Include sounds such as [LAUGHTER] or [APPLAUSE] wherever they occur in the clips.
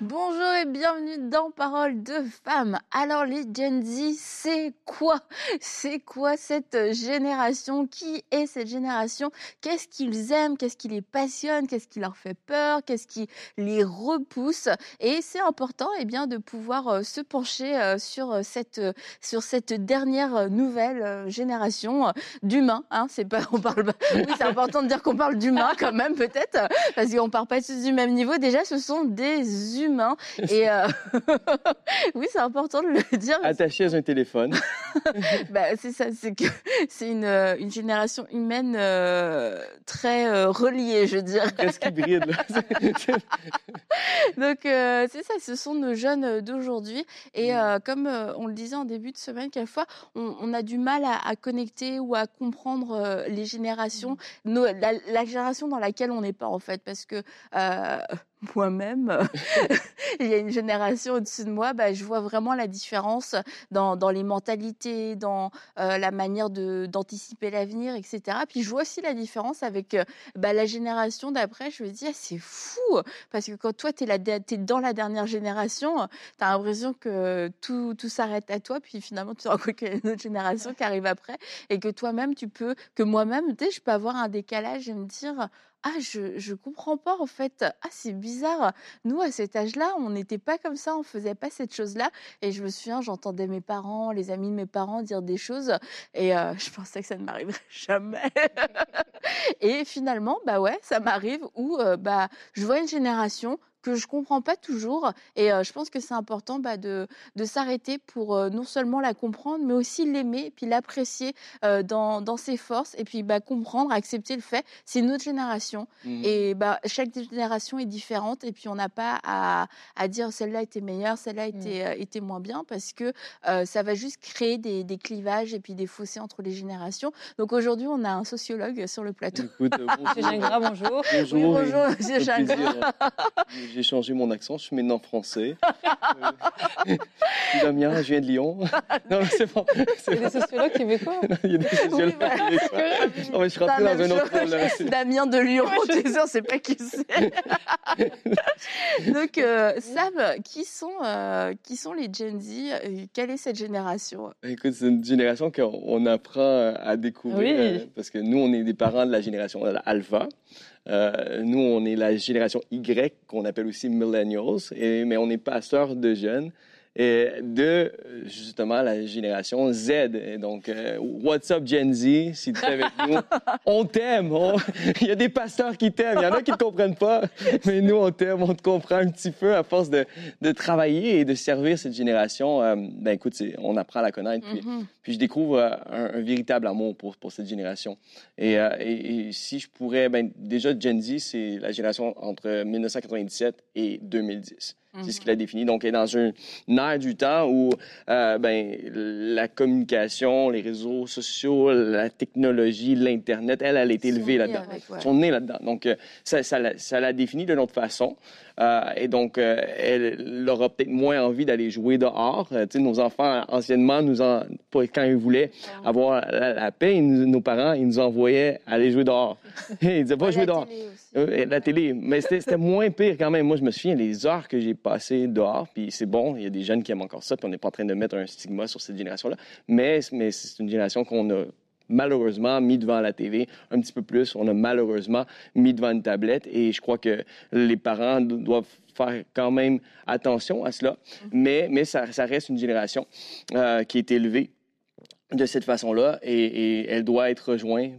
Bonjour et bienvenue dans Parole de femmes. Alors les Gen Z, c'est quoi? C'est quoi cette génération? Qui est cette génération? Qu'est-ce qu'ils aiment? Qu'est-ce qui les passionne? Qu'est-ce qui leur fait peur? Qu'est-ce qui les repousse? Et c'est important eh bien, de pouvoir euh, se pencher euh, sur cette, sur cette dernière nouvelle génération d'humains. Hein. C'est pas, on parle, [LAUGHS] oui, c'est important de dire qu'on parle d'humains quand même peut-être, parce qu'on part pas tous du même niveau. Déjà, ce sont des humains [LAUGHS] et euh, [LAUGHS] oui, c'est important de le dire. Attaché à un téléphone. [LAUGHS] bah, c'est ça, c'est que c'est une, euh, une, génération humaine euh, très reliée, je dirais. Presque hybride. Donc c'est ça, ce sont nos jeunes d'aujourd'hui. Et mm. comme on le disait en début de semaine, quelquefois, on, on a du mal à, à, connecter ou à comprendre les générations, mm. nos, la, la, génération dans laquelle on n'est pas en fait, parce que moi-même, [LAUGHS] il y a une génération au-dessus de moi, bah, je vois vraiment la différence dans, dans les mentalités, dans euh, la manière d'anticiper l'avenir, etc. Puis je vois aussi la différence avec euh, bah, la génération d'après. Je me dis, ah, c'est fou, parce que quand toi, tu es, dans la dernière génération, tu as l'impression que tout, tout s'arrête à toi, puis finalement, tu te rends compte qu'il y a une autre génération qui arrive après, et que toi-même, tu peux, que moi-même, tu sais, je peux avoir un décalage et me dire, ah, je, je comprends pas en fait. Ah, c'est bizarre. Nous, à cet âge-là, on n'était pas comme ça, on faisait pas cette chose-là. Et je me souviens, j'entendais mes parents, les amis de mes parents dire des choses et euh, [LAUGHS] je pensais que ça ne m'arriverait [LAUGHS] jamais. et finalement, bah ouais, ça m'arrive où euh, bah je vois une génération que je comprends pas toujours. Et euh, je pense que c'est important bah, de, de s'arrêter pour euh, non seulement la comprendre, mais aussi l'aimer, puis l'apprécier euh, dans, dans, ses forces, et puis bah, comprendre, accepter le fait. C'est une autre génération. Mmh. Et bah, chaque génération est différente, et puis on n'a pas à, à dire celle-là était meilleure, celle-là mmh. était, était moins bien, parce que ça va juste créer des, des, clivages et puis des fossés entre les générations. Donc aujourd'hui, on a un sociologue sur le plateau. Écoute, [LAUGHS] bonjour. Gingras, bonjour. Bonjour. Oui, bonjour, monsieur Gingras [LAUGHS] j'ai changé mon accent, je suis maintenant français. euh, Damien, je viens de Lyon. [LAUGHS] non, c'est bon. Il y a des sociologues québécois. Il y a des sociologues oui, québécois. Non, mais je suis rentré dans un autre rôle. Damien de Lyon, tu sais, on sait pas qui c'est. [LAUGHS] Donc, euh, Sam, qui sont, euh, qui sont les Gen Z? Quelle est cette génération? Écoute, c'est une génération qu'on apprend à découvrir. Oui. Euh, parce que nous, on est des parents de la génération Alpha. Euh, nous, on est la génération Y, qu'on appelle aussi millennials, mais on est pasteur de jeunes de justement la génération Z. Et donc, euh, what's up Gen Z, si tu es avec [LAUGHS] nous, on t'aime. [LAUGHS] Il y a des pasteurs qui t'aiment, il y en a qui ne comprennent pas, mais nous, on t'aime, on te comprend un petit peu à force de, de travailler et de servir cette génération. Euh, ben écoute, on apprend à la connaître, puis, mm-hmm. puis je découvre euh, un, un, véritable amour pour, pour cette génération. Et, et, et, si je pourrais, ben déjà Gen Z, c'est la génération entre 1997 et 2010. C'est ce qu'il a défini. Donc, elle est dans un ère du temps où euh, ben, la communication, les réseaux sociaux, la technologie, l'Internet, elle, elle est élevée là-dedans. Ouais. Son nez là-dedans. Donc, euh, ça, ça, ça l'a défini de notre façon. Euh, et donc, euh, elle aura peut-être moins envie d'aller jouer dehors. Euh, tu sais, nos enfants, anciennement, nous en, quand ils voulaient ah avoir la, la paix, nous, nos parents, ils nous envoyaient aller jouer dehors. [LAUGHS] ils disaient pas jouer dehors. Euh, la télé. Mais c'était moins pire quand même. Moi, je me souviens les heures que j'ai passées dehors. Puis c'est bon, il y a des jeunes qui aiment encore ça. Puis on n'est pas en train de mettre un stigma sur cette génération-là. Mais, mais c'est une génération qu'on a malheureusement mis devant la TV un petit peu plus. On a malheureusement mis devant une tablette et je crois que les parents doivent faire quand même attention à cela. Mm-hmm. Mais, mais ça, ça reste une génération euh, qui est élevée de cette façon-là et, et elle doit être rejointe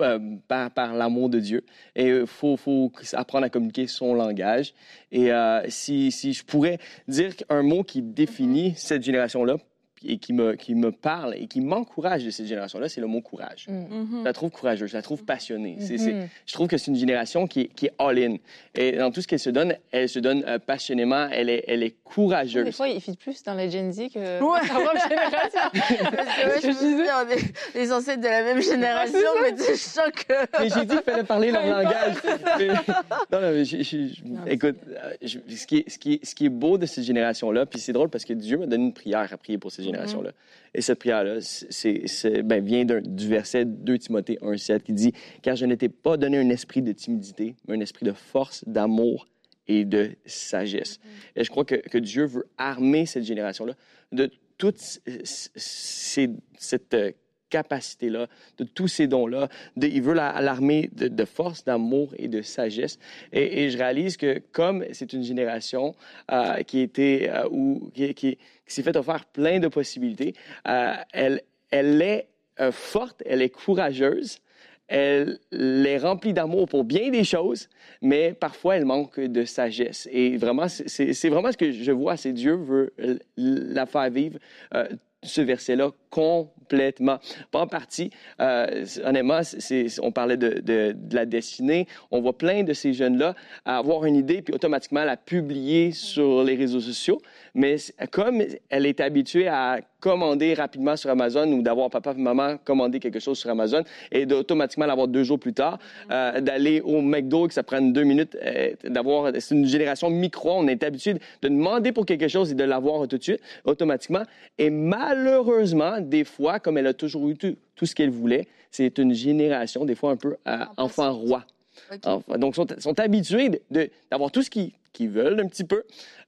euh, par, par l'amour de Dieu. Et il faut, faut, apprendre à communiquer son langage. Et euh, si, si je pourrais dire un mot qui définit mm-hmm. cette génération-là, et qui, me, qui me parle et qui m'encourage de cette génération-là, c'est le mot courage. Mm. Mm-hmm. Je la trouve courageuse, je la trouve passionnée. Mm-hmm. je trouve que c'est une génération qui, qui est all-in. Et dans tout ce qu'elle se donne, elle se donne euh, passionnément, elle est, elle est courageuse. Des fois, il fit plus dans les Gen Z que ouais. dans la [LAUGHS] génération. [LAUGHS] Parce que, je me disais, on est les ancêtres de la même génération, mais je sens que... [LAUGHS] Mais j'ai dit qu'il fallait parler leur langage. non, non, écoute, euh, ce, qui est, ce, qui est, ce qui est beau de cette génération-là, puis c'est drôle parce que Dieu m'a donné une prière à prier pour cette mm-hmm. Génération-là. Et cette prière-là c'est, ben, vient du verset 2 Timothée 1,7 qui dit Car je ne t'ai pas donné un esprit de timidité, mais un esprit de force, d'amour et de sagesse. Mm-hmm. Et je crois que, que, Dieu veut armer cette génération-là de toute cette euh, capacité-là, de tous ces dons-là. Il veut l'armer de, force, d'amour et de sagesse. Et, je réalise que comme c'est une génération euh, qui, euh, ou, qui, s'est fait offrir plein de possibilités, euh, elle, elle est forte, elle est courageuse, elle est remplie d'amour pour bien des choses, mais parfois elle manque de sagesse. Et vraiment, c'est vraiment ce que je vois, c'est Dieu veut la faire vivre ce verset-là complètement. Pas en partie. Euh, honnêtement, on parlait de, de, la destinée. On voit plein de ces jeunes-là avoir une idée puis automatiquement la publier sur les réseaux sociaux. Mais comme elle est habituée à commander rapidement sur Amazon ou d'avoir papa et maman commander quelque chose sur Amazon et d'automatiquement l'avoir deux jours plus tard, euh, d'aller au McDo que ça prenne deux minutes, euh, d'avoir, c'est une génération micro, on est habitué de demander pour quelque chose et de l'avoir tout de suite, automatiquement. Et malheureusement, des fois, comme elle a toujours eu tout, ce qu'elle voulait, c'est une génération, des fois un peu euh, enfant roi. donc, sont, sont habitués d'avoir tout ce qui qui veulent un petit peu.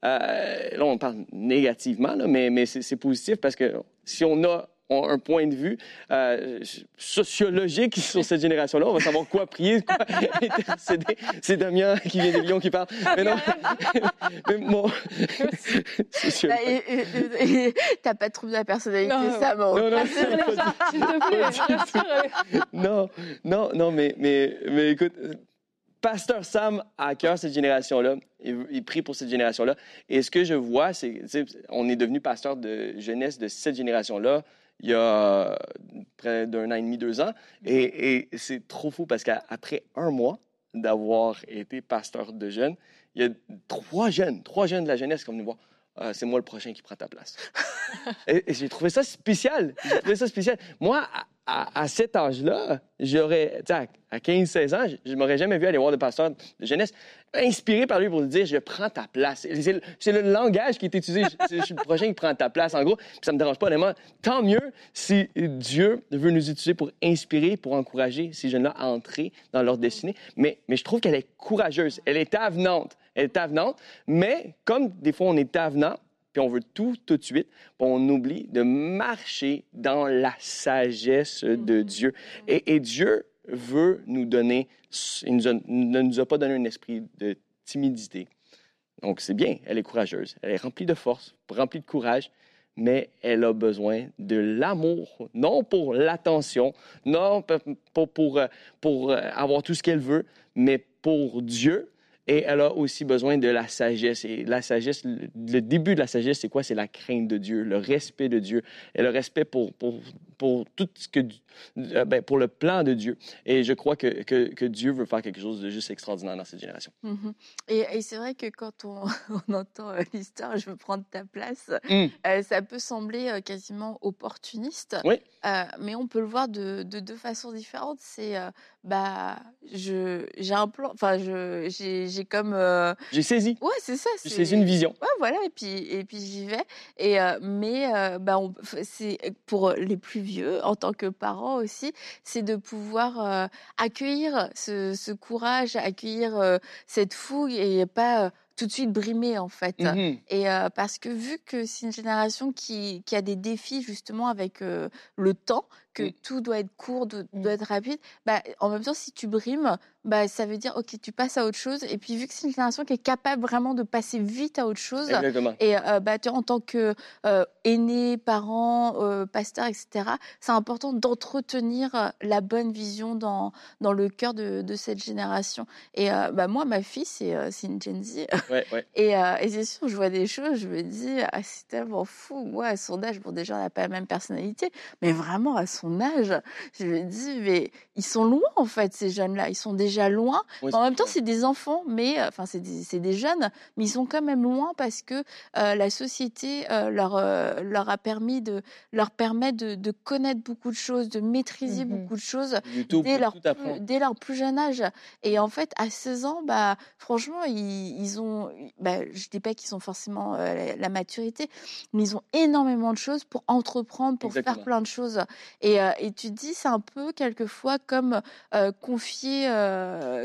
Euh, là, on parle négativement, mais, mais c'est positif parce que si on a un point de vue euh, sociologique sur cette génération-là. On va savoir quoi prier, quoi [LAUGHS] intercéder. C'est Damien qui vient de Lyon qui parle. Mais non, [LAUGHS] mais bon, T'as pas de trouble de la personnalité, ça, bon. Non, non, non, non, non, mais, mais, mais écoute, Pasteur Sam a à cœur cette génération-là. Il, prie pour cette génération-là. Et ce que je vois, c'est on est devenu pasteur de jeunesse de cette génération-là il y a près d'un an et demi, deux ans. Et, c'est trop fou parce qu'après un mois d'avoir été pasteur de jeunes, il y a trois jeunes, trois jeunes de la jeunesse qui viennent nous voir. Ah, c'est moi le prochain qui prend ta place. [LAUGHS] et, j'ai trouvé ça spécial. Trouvé ça spécial. Moi, à, cet âge-là, j'aurais, à 15-16 ans, je ne m'aurais jamais vu aller voir le pasteur de jeunesse inspiré par lui pour lui dire Je prends ta place. C'est le, langage qui est utilisé. Je, suis le prochain qui prend ta place, en gros. Puis ça me dérange pas, honnêtement. Tant mieux si Dieu veut nous utiliser pour inspirer, pour encourager ces jeunes-là à entrer dans leur destinée. Mais, mais je trouve qu'elle est courageuse. Elle est avenante. Elle est avenante. Mais comme des fois on est avenant, puis on veut tout tout de suite, puis on oublie de marcher dans la sagesse de mm-hmm. Dieu. Et, Dieu veut nous donner, il ne nous a pas donné un esprit de timidité. Donc c'est bien, elle est courageuse, elle est remplie de force, remplie de courage, mais elle a besoin de l'amour, non pour l'attention, non pour, pour, pour avoir tout ce qu'elle veut, mais pour Dieu, et elle a aussi besoin de la sagesse. Et la sagesse, le début de la sagesse, c'est quoi? C'est la crainte de Dieu, le respect de Dieu et le respect pour, pour, pour tout ce que, euh, ben, pour le plan de Dieu. Et je crois que, que, que, Dieu veut faire quelque chose de juste extraordinaire dans cette génération. Mm-hmm. Et, et c'est vrai que quand on, [LAUGHS] on entend euh, l'histoire, je veux prendre ta place, mm. euh, ça peut sembler quasiment opportuniste. Oui. mais on peut le voir de, de deux façons différentes. C'est, bah, je, j'ai un plan, enfin, je, j'ai, j'ai comme. J'ai saisi. Ouais, c'est ça. J'ai saisi une vision. Ouais, voilà. Et puis, et puis j'y vais. Et, mais, bah, c'est pour les plus vieux, en tant que parent aussi, c'est de pouvoir euh, accueillir ce, courage, accueillir euh, cette fougue et pas euh, tout de suite brimé en fait. Mmh et parce que vu que c'est une génération qui, qui, a des défis justement avec le temps, que mmh. tout doit être court, doit, mmh. être rapide, bah, en même temps, si tu brimes, bah, ça veut dire, OK, tu passes à autre chose. Et puis, vu que c'est une génération qui est capable vraiment de passer vite à autre chose, et euh, bah, en tant que euh, aîné, parent, euh, pasteur, etc., c'est important d'entretenir la bonne vision dans, dans le cœur de, de cette génération. Et bah, moi, ma fille, c'est une Gen Z. [LAUGHS] et, et c'est sûr, je vois des choses, je me dis, ah, c'est tellement fou. Moi, à son âge, bon, déjà, on n'a pas la même personnalité, mais vraiment, à son âge, je me dis, mais ils sont loin, en fait, ces jeunes-là. Ils sont déjà loin. en même temps, c'est des enfants, mais, enfin, c'est des, des, jeunes, mais ils sont quand même loin parce que la société leur, leur a permis de leur permettre de, de, connaître beaucoup de choses, de maîtriser mmh beaucoup de choses dès, leur plus, dès leur plus jeune âge. Et en fait, à 16 ans, bah, franchement, ils, ils ont, bah, je dis pas qu'ils ont forcément la, maturité, mais ils ont énormément de choses pour entreprendre, pour faire plein de choses. Et, et tu dis, c'est un peu quelquefois comme confier,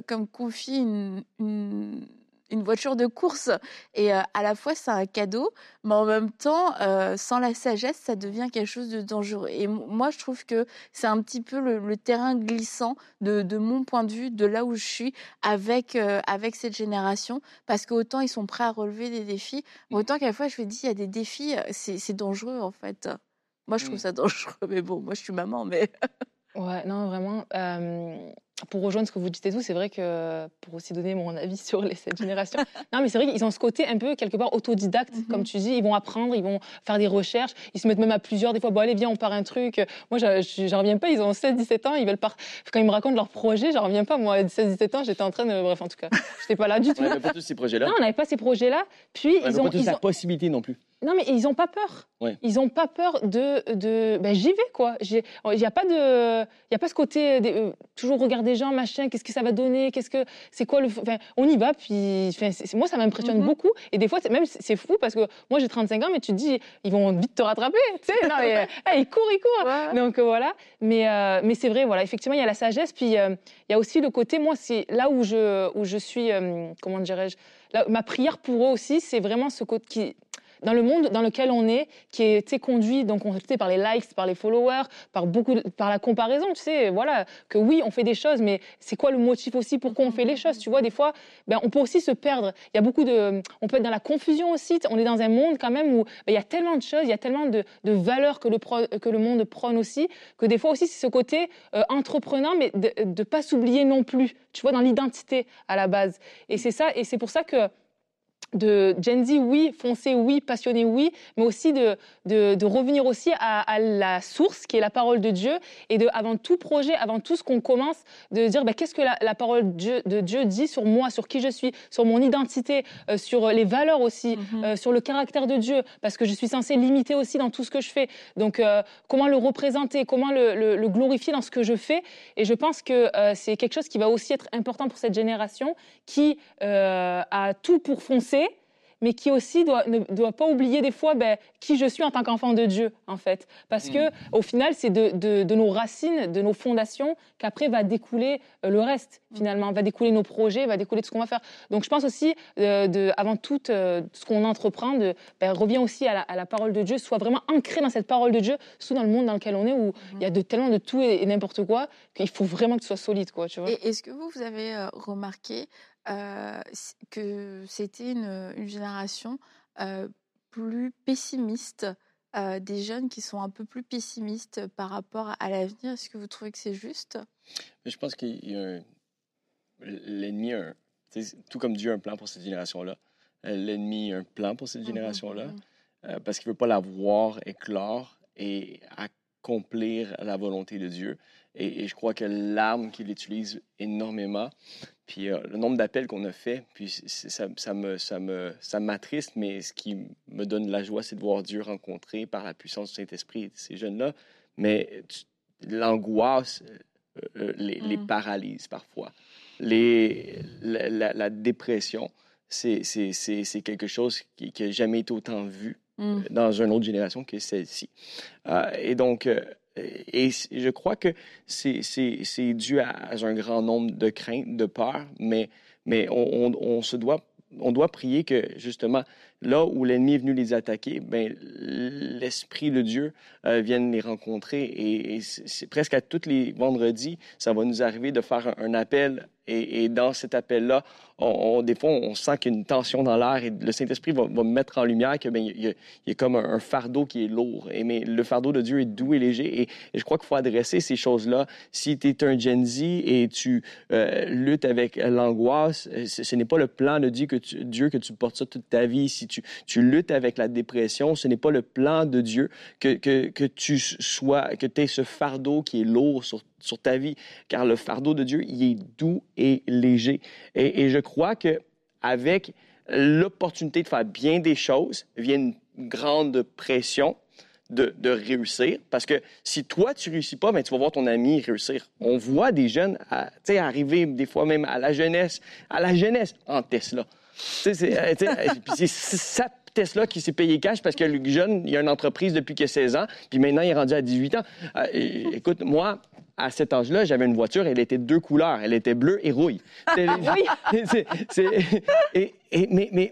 comme confier une, une une voiture de course. Et euh, à la fois, c'est un cadeau, mais en même temps, euh, sans la sagesse, ça devient quelque chose de dangereux. Et moi, je trouve que c'est un petit peu le, terrain glissant de, de, mon point de vue, de là où je suis, avec, euh, avec cette génération. Parce qu'autant ils sont prêts à relever des défis, mmh. autant qu'à la fois, je me dis, il y a des défis, c'est dangereux, en fait. Moi, je trouve mmh. ça dangereux, [LAUGHS] mais bon, moi, je suis maman, mais... [LAUGHS] ouais, non, vraiment pour rejoindre ce que vous dites et tout, c'est vrai que pour aussi donner mon avis [LAUGHS] sur les, cette génération, non mais c'est vrai qu'ils ont ce côté un peu quelque part autodidacte, mhm. comme tu dis, ils vont apprendre, ils vont faire des recherches, ils se mettent même à plusieurs, des fois, bon allez viens on part un truc. Moi j'en reviens pas, ils ont 16-17 ans, ils veulent pas, quand ils me racontent leur projet, j'en reviens pas. Moi à 16-17 ans, j'étais en train de, bref en tout cas, j'étais pas là du tout. On n'avait pas tous ces projets-là. Non, on n'avait pas ces projets-là. Puis ils ont, pas tous la possibilité non plus. Non, mais ils n'ont pas peur. Ils n'ont pas peur de. de ben, j'y vais, quoi. Il n'y a, pas de, y a pas ce côté euh, toujours regarder les gens, machin, qu'est-ce que ça va donner, qu'est-ce que. C'est quoi le. Enfin, on y va, puis. Enfin, moi, ça m'impressionne mhm. beaucoup. Et des fois, même, c'est fou parce que moi, j'ai 35 ans, mais tu te dis, ils vont vite te rattraper. Tu sais, non, mais, [LAUGHS] ils courent, ils courent. Donc, euh, voilà. Mais, euh, mais c'est vrai, voilà. Effectivement, il y a la sagesse, puis il y a aussi le côté, moi, c'est là où je, où je suis. comment dirais-je Ma prière pour eux aussi, c'est vraiment ce côté qui dans le monde dans lequel on est, qui est conduit donc on, par les likes, par les followers, par beaucoup, par la comparaison, tu sais, voilà, que oui, on fait des choses, mais c'est quoi le motif aussi pourquoi on fait les choses Tu vois, des fois, ben, on peut aussi se perdre. Il y a beaucoup de, on peut être dans la confusion aussi. On est dans un monde quand même où ben, il y a tellement de choses, il y a tellement de, de valeurs que le, que le monde prône aussi, que des fois aussi c'est ce côté euh, entreprenant, mais de ne pas s'oublier non plus. Tu vois, dans l'identité à la base. Et c'est ça, et c'est pour ça que de Gen Z, oui, foncé, oui, passionné, oui, mais aussi de, de, revenir aussi à, la source qui est la parole de Dieu et de, avant tout projet, avant tout ce qu'on commence, de dire bah, qu'est-ce que la, parole de Dieu, dit sur moi, sur qui je suis, sur mon identité, euh, sur les valeurs aussi, mm-hmm. euh, sur le caractère de Dieu, parce que je suis censée l'imiter aussi dans tout ce que je fais. Donc, euh, comment le représenter, comment le, le, glorifier dans ce que je fais. Et je pense que c'est quelque chose qui va aussi être important pour cette génération qui a tout pour foncer mais qui aussi doit, ne doit pas oublier des fois ben, qui je suis en tant qu'enfant de Dieu, en fait. Parce que mm. au final, c'est de, de, nos racines, de nos fondations, qu'après va découler euh, le reste, mm. finalement. Va découler nos projets, va découler de ce qu'on va faire. Donc je pense aussi, euh, de, avant tout, euh, ce qu'on entreprend, de, ben, revient aussi à la, parole de Dieu, soit vraiment ancré dans cette parole de Dieu, surtout dans le monde dans lequel on est, où mm-hmm. il y a de, tellement de tout et, n'importe quoi, qu'il faut vraiment que ce soit solide. Quoi, tu vois. Et est-ce que vous, vous avez remarqué que c'était une, une, génération plus pessimiste, des jeunes qui sont un peu plus pessimistes par rapport à l'avenir. Est-ce que vous trouvez que c'est juste? Je pense qu'il y a l'ennemi, tout comme Dieu a un plan pour cette génération-là, l'ennemi a un plan pour cette mmh génération-là, mmh parce qu'il ne veut pas la voir éclore et accomplir la volonté de Dieu. Et, je crois que l'arme qu'il utilise énormément, puis euh, le nombre d'appels qu'on a fait, puis ça, ça, me, ça, me, ça m'attriste, mais ce qui me donne la joie, c'est de voir Dieu rencontrer par la puissance du Saint-Esprit ces jeunes-là. Mais l'angoisse euh, euh, les, les, mm. paralyse parfois. Les, la, dépression, c'est, c'est, c'est, quelque chose qui n'a jamais été autant vu mm. dans une autre génération que celle-ci. et donc, et je crois que c'est dû à, un grand nombre de craintes, de peurs, mais, mais on, on, se doit on doit prier que, justement, là où l'ennemi est venu les attaquer, ben, l'Esprit de Dieu euh, vienne les rencontrer. Et, c'est presque à tous les vendredis, ça va nous arriver de faire un appel et, dans cet appel-là, des fois, on sent qu'il y a une tension dans l'air et le Saint-Esprit va, mettre en lumière qu'il y, y, a comme un, fardeau qui est lourd. Et, mais le fardeau de Dieu est doux et léger. Et, je crois qu'il faut adresser ces choses-là. Si tu es un Gen Z et tu euh, luttes avec l'angoisse, ce, n'est pas le plan de Dieu que, tu, Dieu que tu portes ça toute ta vie. Si tu, luttes avec la dépression, ce n'est pas le plan de Dieu que, que, tu sois, que tu aies ce fardeau qui est lourd sur sur ta vie, car le fardeau de Dieu, il est doux et léger. Et, je crois que avec l'opportunité de faire bien des choses vient une grande pression de, réussir. Parce que si toi, tu réussis pas, ben, tu vas voir ton ami réussir. On voit des jeunes arriver des fois même à la jeunesse, à la jeunesse en Tesla. C'est ça Tesla qui s'est payé cash parce que le jeune, il a une entreprise depuis qu'il a 16 ans, puis maintenant il est rendu à 18 ans. Euh, écoute, moi, à cet âge-là, j'avais une voiture, elle était deux couleurs. Elle était bleue et rouille. [LAUGHS] et, mais, mais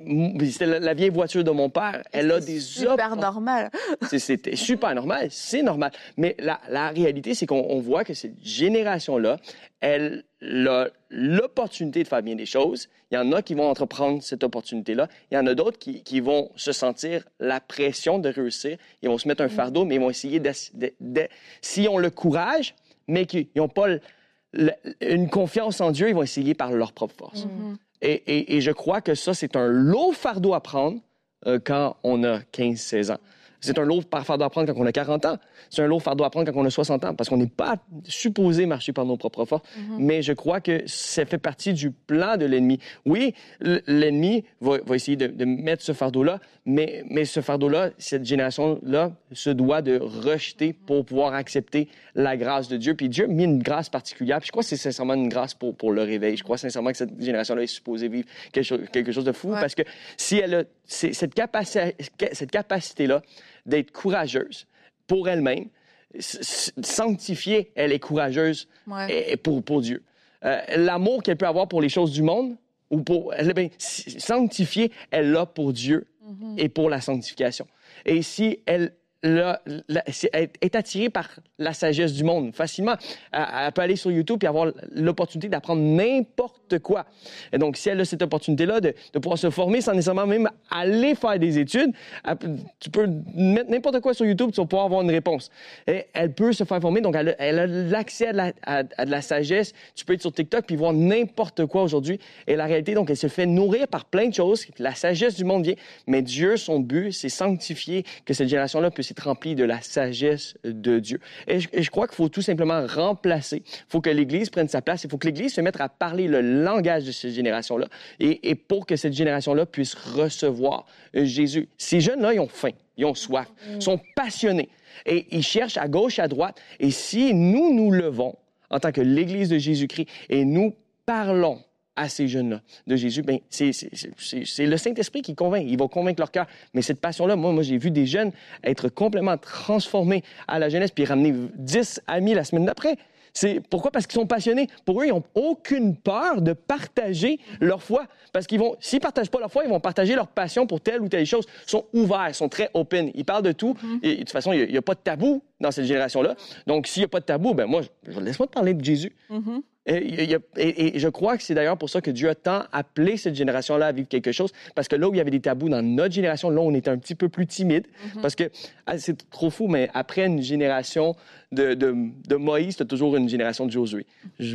c'était la, vieille voiture de mon père. Elle a des super normal. C'était super normal, c'est normal. Mais la, la réalité, c'est qu'on voit que cette génération-là, elle l'opportunité de faire bien des choses. Il y en a qui vont entreprendre cette opportunité-là. Il y en a d'autres qui, qui, vont se sentir la pression de réussir. Ils vont se mettre un mm. fardeau, mais ils vont essayer de, de, de si on le courage, mais qui n'ont pas une confiance en Dieu, ils vont essayer par leur propre force. Mm-hmm. et, je crois que ça, c'est un lourd fardeau à prendre euh, quand on a 15-16 ans. C'est un lourd fardeau à prendre quand on a 40 ans. C'est un lourd fardeau à prendre quand on a 60 ans, parce qu'on n'est pas supposé marcher par nos propres forces. Mm-hmm. Mais je crois que ça fait partie du plan de l'ennemi. Oui, l'ennemi va, essayer de, mettre ce fardeau-là, mais, mais ce fardeau-là, cette génération-là se doit de rejeter pour pouvoir accepter la grâce de Dieu. Puis Dieu a mis une grâce particulière. Puis je crois que c'est sincèrement une grâce pour, pour le réveil. Je crois sincèrement que cette génération-là est supposée vivre quelque chose, quelque chose de fou, parce que si elle a cette capacité-là d'être courageuse pour elle-même, sanctifiée, elle est courageuse et, pour, pour Dieu. Euh, l'amour qu'elle peut avoir pour les choses du monde, ou pour, elle, bien, sanctifiée, elle l'a pour Dieu mm-hmm. et pour la sanctification. Et si elle est attirée par la sagesse du monde facilement. Elle, peut aller sur YouTube et avoir l'opportunité d'apprendre n'importe quoi. Et donc, si elle a cette opportunité-là de, pouvoir se former sans nécessairement même aller faire des études, tu peux mettre n'importe quoi sur YouTube, tu vas pouvoir avoir une réponse. Et elle peut se faire former, donc elle a l'accès à, à, de la sagesse. Tu peux être sur TikTok puis voir n'importe quoi aujourd'hui. Et la réalité, donc, elle se fait nourrir par plein de choses. La sagesse du monde vient, mais Dieu, son but, c'est sanctifier que cette génération-là puisse être rempli de la sagesse de Dieu. Et je, crois qu'il faut tout simplement remplacer. Il faut que l'Église prenne sa place. Il faut que l'Église se mette à parler le langage de cette génération-là et, pour que cette génération-là puisse recevoir Jésus. Ces jeunes-là, ils ont faim, ils ont soif, ils sont passionnés et ils cherchent à gauche, à droite. Et si nous nous levons en tant que l'Église de Jésus-Christ et nous parlons à ces jeunes-là de Jésus, ben, c'est le Saint-Esprit qui convainc. Il va convaincre leur cœur. Mais cette passion-là, moi, moi j'ai vu des jeunes être complètement transformés à la jeunesse puis ramener 10 amis la semaine d'après. C'est pourquoi? Parce qu'ils sont passionnés. Pour eux, ils n'ont aucune peur de partager leur foi. Parce qu'ils vont, s'ils partagent pas leur foi, ils vont partager leur passion pour telle ou telle chose. Ils sont ouverts, ils sont très open. Ils parlent de tout. Mm-hmm. Et de toute façon, il n'y a, pas de tabou dans cette génération-là. Donc, s'il n'y a pas de tabou, ben moi, laisse-moi te parler de Jésus. Mm-hmm. Et, je crois que c'est d'ailleurs pour ça que Dieu a tant appelé cette génération-là à vivre quelque chose, parce que là où il y avait des tabous dans notre génération, là, on était un petit peu plus timide, mm-hmm. parce que ah, c'est trop fou, mais après une génération de, de, Moïse, c'était toujours une génération de Josué.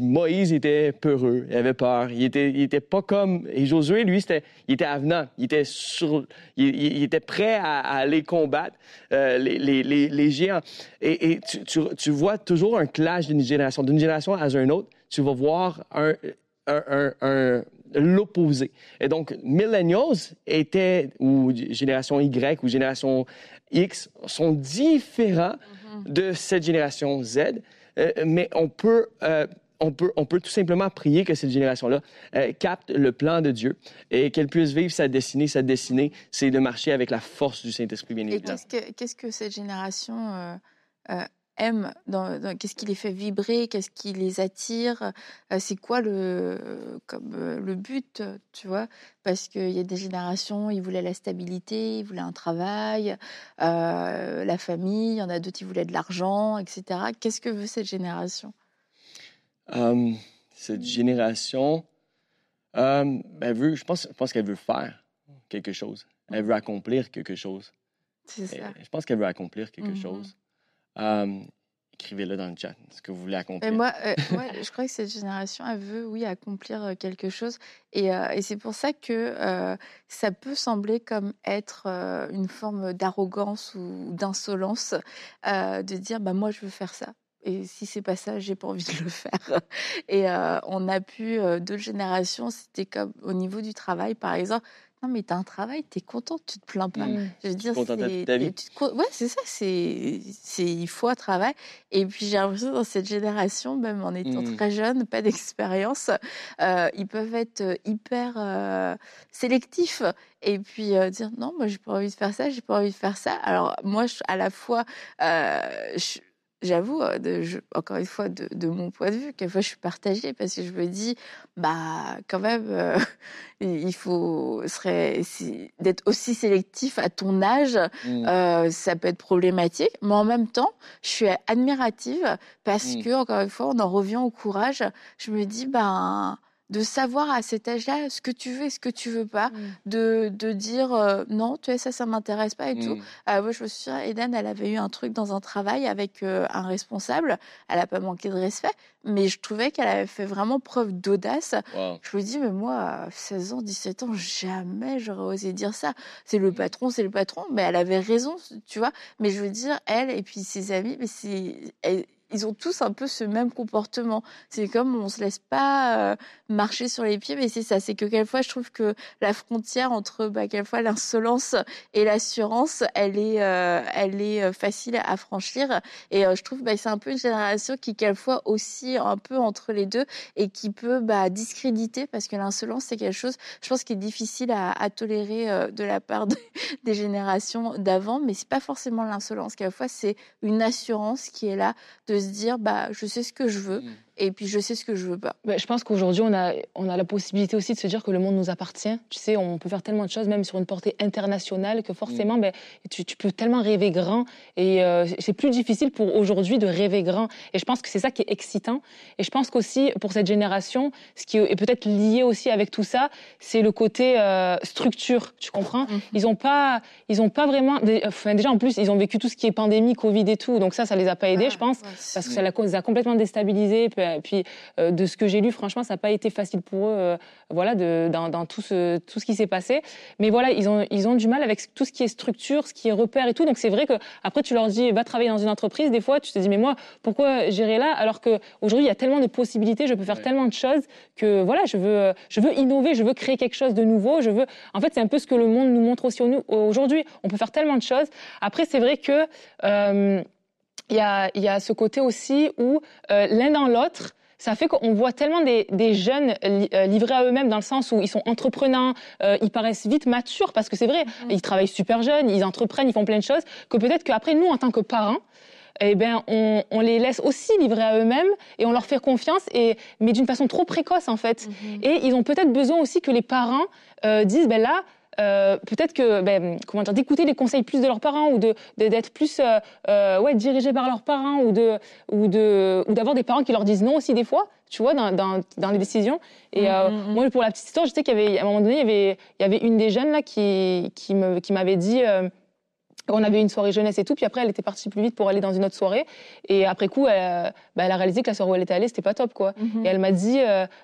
Moïse était peureux, il avait peur, il était, il était pas comme... Et Josué, lui, c'était, il était avenant, il était, sur, il, était prêt à, aller combattre euh, les, les, les, géants. Et, tu, tu, tu vois toujours un clash d'une génération, d'une génération à une autre tu vas voir un, l'opposé. Et donc, millennials étaient, ou génération Y ou génération X, sont différents mm-hmm. de cette génération Z, euh, mais on peut, euh, on, peut, on peut tout simplement prier que cette génération-là euh, capte le plan de Dieu et qu'elle puisse vivre sa destinée. Sa destinée, c'est de marcher avec la force du Saint-Esprit, bien évidemment. Et qu'est-ce que, qu'est-ce que cette génération aiment, dans, qu'est-ce qui les fait vibrer, qu'est-ce qui les attire, euh, c'est quoi le, comme, euh, le but, tu vois? Parce qu'il y a des générations, ils voulaient la stabilité, ils voulaient un travail, euh, la famille, il y en a d'autres, ils voulaient de l'argent, etc. Qu'est-ce que veut cette génération? Cette génération, elle veut, je pense, je pense qu'elle veut faire quelque chose. Elle veut accomplir quelque chose. C'est ça. Je pense qu'elle veut accomplir quelque mmh chose. Écrivez-le dans le chat, ce que vous voulez accomplir. moi, euh, je crois que cette génération, elle veut, oui, accomplir euh, quelque chose. Et, euh, et c'est pour ça que ça peut sembler comme être une forme d'arrogance ou d'insolence de dire, bah, moi, je veux faire ça. Et si c'est pas ça, j'ai pas envie de le faire. Et on a pu, d'autres générations, c'était comme au niveau du travail, par exemple, non, mais t'as un travail, t'es content, tu te plains pas. Mmh. Je veux dire. Ta vie. Ouais, c'est ça, c'est, c'est, il faut un travail. Et puis j'ai l'impression dans cette génération, même en étant mmh. très jeune, pas d'expérience, euh, ils peuvent être euh, hyper euh, sélectifs et puis euh, dire non, moi j'ai pas envie de faire ça, j'ai pas envie de faire ça. Alors moi, je, à la fois, euh, je, j'avoue, euh, encore une fois, de, mon point de vue, quelquefois je suis partagée parce que je me dis, bah, quand même, euh, [LAUGHS] il faut serait d'être aussi sélectif à ton âge, mmh. euh, ça peut être problématique, mais en même temps, je suis admirative parce mmh. que, encore une fois, on en revient au courage. Je me dis, ben, de savoir à cet âge-là ce que tu veux et ce que tu veux pas, mmh. de, de dire euh, non, tu sais, ça, ça m'intéresse pas et tout. Euh, moi, je me souviens, Eden, elle avait eu un truc dans un travail avec euh, un responsable. Elle a pas manqué de respect, mais je trouvais qu'elle avait fait vraiment preuve d'audace. Je me dis, mais moi, à 16 ans, 17 ans, jamais j'aurais osé dire ça. C'est le mmh. patron, c'est le patron. Mais elle avait raison, tu vois. Mais je veux dire, elle et puis ses amis, mais c'est ils ont tous un peu ce même comportement. C'est comme on se laisse pas euh, marcher sur les pieds, mais c'est ça. C'est que quelquefois, je trouve que la frontière entre bah, quelquefois l'insolence et l'assurance, elle est, euh, elle est euh, facile à franchir. Et je trouve bah, c'est un peu une génération qui quelquefois aussi un peu entre les deux et qui peut bah, discréditer parce que l'insolence c'est quelque chose, je pense, qui est difficile à, à tolérer de la part [LAUGHS] des générations d'avant, mais c'est pas forcément l'insolence. Quelquefois, c'est une assurance qui est là de se dire bah je sais ce que je veux. Mmh et puis je sais ce que je veux pas. Bah, je pense qu'aujourd'hui, on a, on a la possibilité aussi de se dire que le monde nous appartient. Tu sais, on peut faire tellement de choses, même sur une portée internationale, que forcément, mm. ben, tu, tu, peux tellement rêver grand. Et euh, c'est plus difficile pour aujourd'hui de rêver grand. Et je pense que c'est ça qui est excitant. Et je pense qu'aussi, pour cette génération, ce qui est peut-être lié aussi avec tout ça, c'est le côté euh, structure. Tu comprends? Mm-hmm. Ils n'ont pas, ils ont pas vraiment. Enfin, déjà, en plus, ils ont vécu tout ce qui est pandémie, Covid et tout. Donc ça, ça les a pas aidés, je pense, parce que ça les a complètement déstabilisés puis, euh, de ce que j'ai lu, franchement, ça n'a pas été facile pour eux, euh, voilà, de, dans, tout, ce, tout ce qui s'est passé. Mais voilà, ils ont, ils ont du mal avec tout ce qui est structure, ce qui est repère et tout. Donc, c'est vrai que après, tu leur dis, va travailler dans une entreprise. Des fois, tu te dis, mais moi, pourquoi gérer là Alors qu'aujourd'hui, il y a tellement de possibilités, je peux faire tellement de choses que, voilà, je veux, je veux innover, je veux créer quelque chose de nouveau. Je veux. En fait, c'est un peu ce que le monde nous montre aussi aujourd'hui. On peut faire tellement de choses. Après, c'est vrai que euh, il y a, y a ce côté aussi où euh, l'un dans l'autre, ça fait qu'on voit tellement des, des jeunes euh, livrés à eux-mêmes dans le sens où ils sont entreprenants, euh, ils paraissent vite matures parce que c'est vrai, mm-hmm. ils travaillent super jeunes, ils entreprennent, ils font plein de choses, que peut-être qu'après nous, en tant que parents, eh ben, on, on, les laisse aussi livrer à eux-mêmes et on leur fait confiance, et, mais d'une façon trop précoce en fait. Mm-hmm. Et ils ont peut-être besoin aussi que les parents euh, disent, ben là, euh, peut-être que ben, comment dire d'écouter les conseils plus de leurs parents ou de d'être plus euh, euh, ouais dirigés par leurs parents ou de ou de ou d'avoir des parents qui leur disent non aussi des fois tu vois dans dans, dans les décisions et euh, mmh, mmh. moi pour la petite histoire je sais qu'il y avait à un moment donné il y avait il y avait une des jeunes là qui qui me qui m'avait dit on avait une soirée jeunesse et tout, puis après elle était partie plus vite pour aller dans une autre soirée. Et après coup, elle, bah, elle a réalisé que la soirée où elle était allée, c'était pas top, quoi. Et elle m'a dit,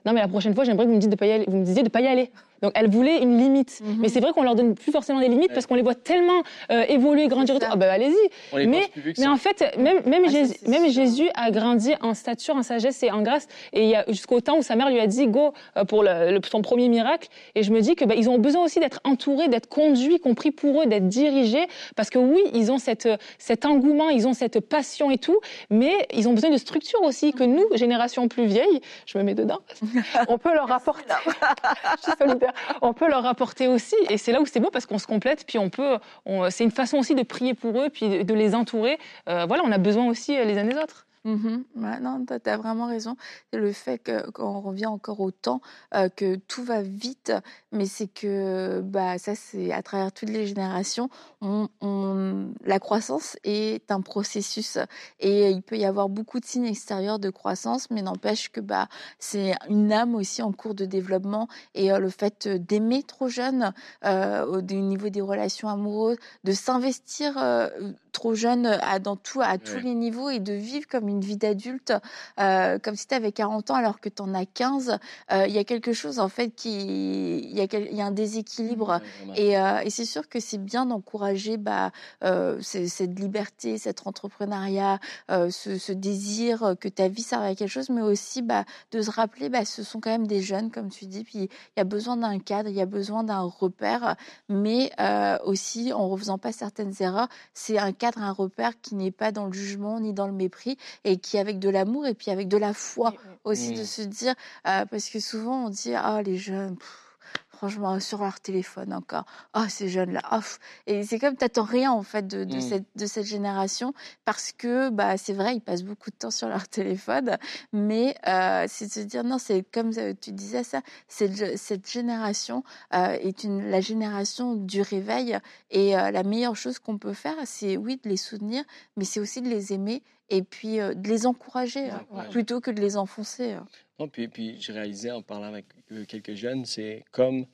non mais la prochaine fois, j'aimerais que vous me dites de pas y aller, vous me disiez de pas y aller. Donc elle voulait une limite. Mhm. Mais c'est vrai qu'on leur donne plus forcément des limites parce qu'on les voit tellement euh, évoluer, grandir. Ah bah allez-y. Mais, mais en fait, même, même, ah, Jésus, même Jésus a grandi en stature, en sagesse et en grâce. Et il y a jusqu'au temps où sa mère lui a dit go euh, pour le, son premier miracle. Et je me dis que bah, ils ont besoin aussi d'être entourés, d'être conduits, compris pour eux, d'être dirigés. Parce que oui, ils ont cette, cet engouement, ils ont cette passion et tout, mais ils ont besoin de structure aussi que nous, génération plus vieille, je me mets dedans, [LAUGHS] on peut leur apporter. [LAUGHS] je suis solidaire [LAUGHS] on peut leur apporter aussi. Et c'est là où c'est beau parce qu'on se complète, puis on peut, c'est une façon aussi de prier pour eux, puis de, les entourer. Euh, voilà, on a besoin aussi les uns des autres. Mmh non, tu as vraiment raison. Le fait qu'on revient encore au temps, que tout va vite, mais c'est que bah, ça, c'est à travers toutes les générations. On, la croissance est un processus et il peut y avoir beaucoup de signes extérieurs de croissance, mais n'empêche que bah, c'est une âme aussi en cours de développement et le fait d'aimer trop jeune au niveau des relations amoureuses, de s'investir trop jeune à, dans tout, à tous les niveaux et de vivre comme une vie d'adulte, euh, comme si tu avais 40 ans alors que tu en as 15, euh, il y a quelque chose en fait qui. Il y, a y a un déséquilibre. et, euh, et c'est sûr que c'est bien d'encourager bah, cette liberté, cet entrepreneuriat, ce, ce, désir que ta vie serve à quelque chose, mais aussi bah, de se rappeler, bah, ce sont quand même des jeunes, comme tu dis, puis il y a besoin d'un cadre, il y a besoin d'un repère, mais aussi en refaisant pas certaines erreurs, c'est un cadre, un repère qui n'est pas dans le jugement ni dans le mépris et qui avec de l'amour et puis avec de la foi aussi de se dire euh, parce que souvent on dit ah les jeunes franchement sur leur téléphone encore ah ces jeunes là oh. et c'est comme t'attends rien en fait de, de mmh. cette de cette génération parce que bah c'est vrai ils passent beaucoup de temps sur leur [LAUGHS] téléphone mais euh, c'est de se dire non c'est comme euh, tu disais ça cette cette génération euh, est une la génération du réveil et euh, la meilleure chose qu'on peut faire c'est oui de les soutenir mais c'est aussi de les aimer et puis euh, de les encourager hein, plutôt que de les enfoncer. Hein. Non, puis, puis j'ai réalisé en parlant avec quelques jeunes, c'est comme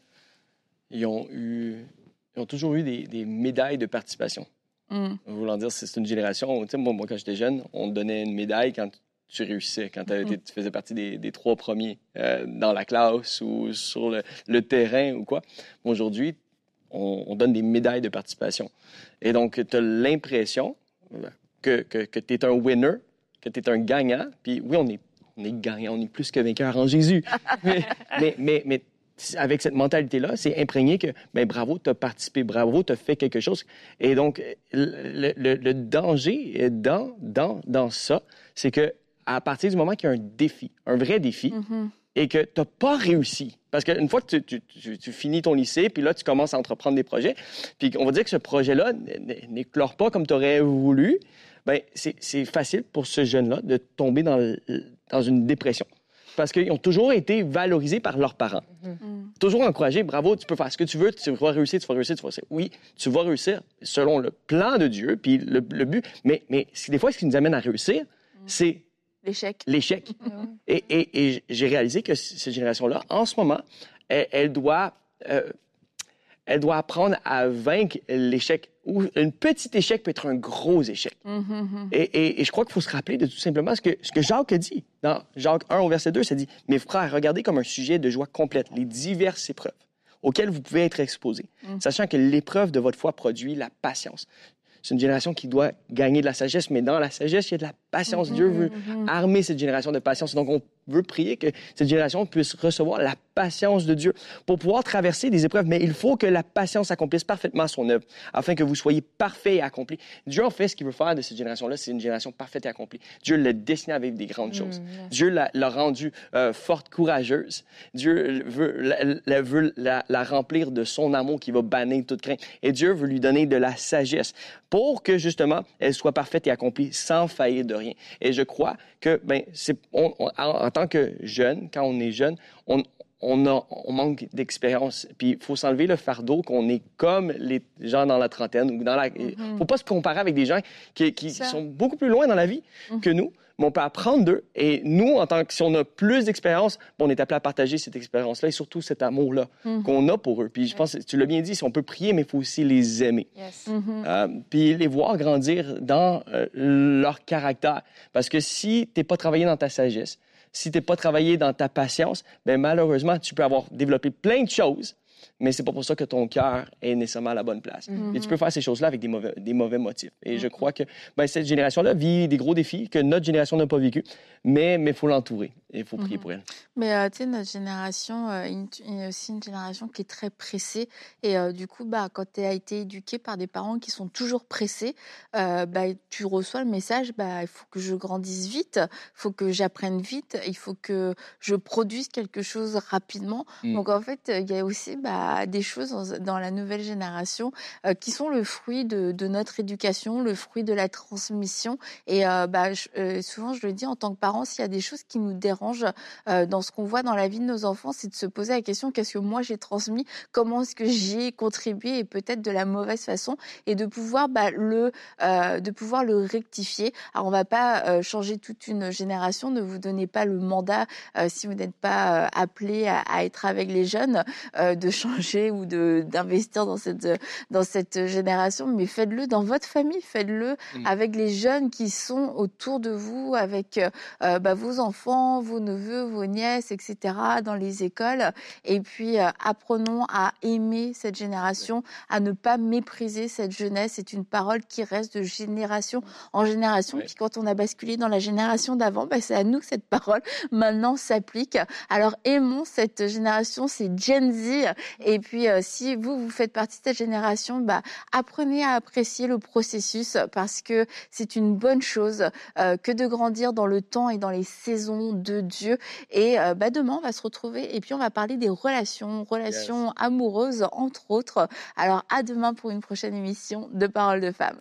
ils ont eu, ils ont toujours eu des, des médailles de participation. Mmh. Voulant dire, c'est une génération. Tu sais, moi, moi, quand j'étais jeune, on donnait une médaille quand tu réussissais, quand mmh. tu faisais partie des, des trois premiers euh, dans la classe ou sur le, le terrain ou quoi. Aujourd'hui, on, on, donne des médailles de participation. Et donc, tu as l'impression, que, que, tu es un winner, que tu es un gagnant. Puis oui, on est, on est gagnant, on est plus que vainqueur en Jésus. [LAUGHS] mais, mais, mais, avec cette mentalité-là, c'est imprégné que, ben bravo, tu as participé, bravo, tu as fait quelque chose. Et donc, le, le, danger dans, dans, dans ça, c'est que à partir du moment qu'il y a un défi, un vrai défi, mm-hmm. Et que tu n'as pas réussi, parce qu'une fois que tu, tu, tu, finis ton lycée, puis là, tu commences à entreprendre des projets, puis on va dire que ce projet-là n'éclore pas comme tu aurais voulu, ben c'est facile pour ce jeune-là de tomber dans, dans une dépression parce qu'ils ont toujours été valorisés par leurs parents. Mm-hmm. Toujours encouragés, bravo, tu peux faire ce que tu veux, tu vas réussir, tu vas réussir, tu vas réussir. Oui, tu vas réussir selon le plan de Dieu, puis le, but. Mais, mais des fois, ce qui nous amène à réussir, mm. c'est l'échec. L'échec. et, et, et j'ai réalisé que cette génération-là, en ce moment, elle, doit, euh, elle doit apprendre à vaincre l'échec où un petit échec peut être un gros échec. Hum, hum, hum. Et, et, je crois qu'il faut se rappeler de tout simplement ce que, ce que Jacques a dit. Dans Jacques 1 au verset 2, ça dit, Mes frères, regardez comme un sujet de joie complète les diverses épreuves auxquelles vous pouvez être exposés, sachant que l'épreuve de votre foi produit la patience. C'est une génération qui doit gagner de la sagesse, mais dans la sagesse, il y a de la patience. Dieu veut armer cette génération de patience. Donc, on veut prier que cette génération puisse recevoir la patience de Dieu pour pouvoir traverser des épreuves. Mais il faut que la patience accomplisse parfaitement son œuvre afin que vous soyez parfait et accompli. Dieu, en fait, ce qu'il veut faire de cette génération-là, c'est une génération parfaite et accomplie. Dieu l'a dessiné avec des grandes choses. Dieu l'a rendue euh, forte, courageuse. Dieu veut, la, veut la, la, remplir de son amour qui va bannir toute crainte. Et Dieu veut lui donner de la sagesse pour que, justement, elle soit parfaite et accomplie sans faillir de rien. Et je crois que, ben, c'est, en, en tant que jeune, quand on est jeune, on, on, a, on manque d'expérience. Puis il faut s'enlever le fardeau qu'on est comme les gens dans la trentaine ou dans la. Mm-hmm. faut pas se comparer avec des gens qui, qui sont beaucoup plus loin dans la vie mm-hmm. que nous mais on peut apprendre d'eux. Et nous, en tant que si on a plus d'expérience, on est appelé à partager cette expérience-là et surtout cet amour-là mm. qu'on a pour eux. Puis je pense, tu l'as bien dit, si on peut prier, mais il faut aussi les aimer. Euh, puis les voir grandir dans euh, leur caractère. Parce que si tu n'es pas travaillé dans ta sagesse, si tu n'es pas travaillé dans ta patience, ben malheureusement, tu peux avoir développé plein de choses mais c'est pas pour ça que ton cœur est nécessairement à la bonne place. Et tu peux faire ces choses-là avec des mauvais, des mauvais motifs. Et je crois que ben, cette génération-là vit des gros défis que notre génération n'a pas vécu, mais il faut l'entourer et il faut prier pour elle. Mais euh, tu sais, notre génération euh, est aussi une génération qui est très pressée. Et euh, du coup, bah, quand tu as été éduqué par des parents qui sont toujours pressés, bah, tu reçois le message bah, il faut que je grandisse vite, il faut que j'apprenne vite, il faut que je produise quelque chose rapidement. Mm. Donc en fait, il y a aussi bah, des choses dans, la nouvelle génération qui sont le fruit de, notre éducation, le fruit de la transmission. Et bah, souvent, je le dis en tant que parent, s'il y a des choses qui nous dérangent dans ce qu'on voit dans la vie de nos enfants, c'est de se poser la question qu'est-ce que moi j'ai transmis, comment est-ce que j'y ai contribué? Et peut-être de la mauvaise façon et de pouvoir bah, le euh, de pouvoir le rectifier. Alors on va pas euh, changer toute une génération, ne vous donnez pas le mandat euh, si vous n'êtes pas appelé à, à, être avec les jeunes de changer ou de d'investir dans cette dans cette génération, mais faites-le dans votre famille, faites-le mmh. avec les jeunes qui sont autour de vous, avec bah, vos enfants, vos neveux, vos nièces, etc dans les écoles. Et puis, euh, apprenons à aimer cette génération, à ne pas mépriser cette jeunesse. C'est une parole qui reste de génération en génération. Puis quand on a basculé dans la génération d'avant, bah, c'est à nous que cette parole maintenant s'applique. Alors aimons cette génération, c'est Gen Z. Et puis euh, si vous, vous faites partie de cette génération, bah, apprenez à apprécier le processus parce que c'est une bonne chose euh, que de grandir dans le temps et dans les saisons de Dieu. Et bah, demain, on va se retrouver et puis on va parler des relations, relations amoureuses entre autres. Alors à demain pour une prochaine émission de Paroles de femmes.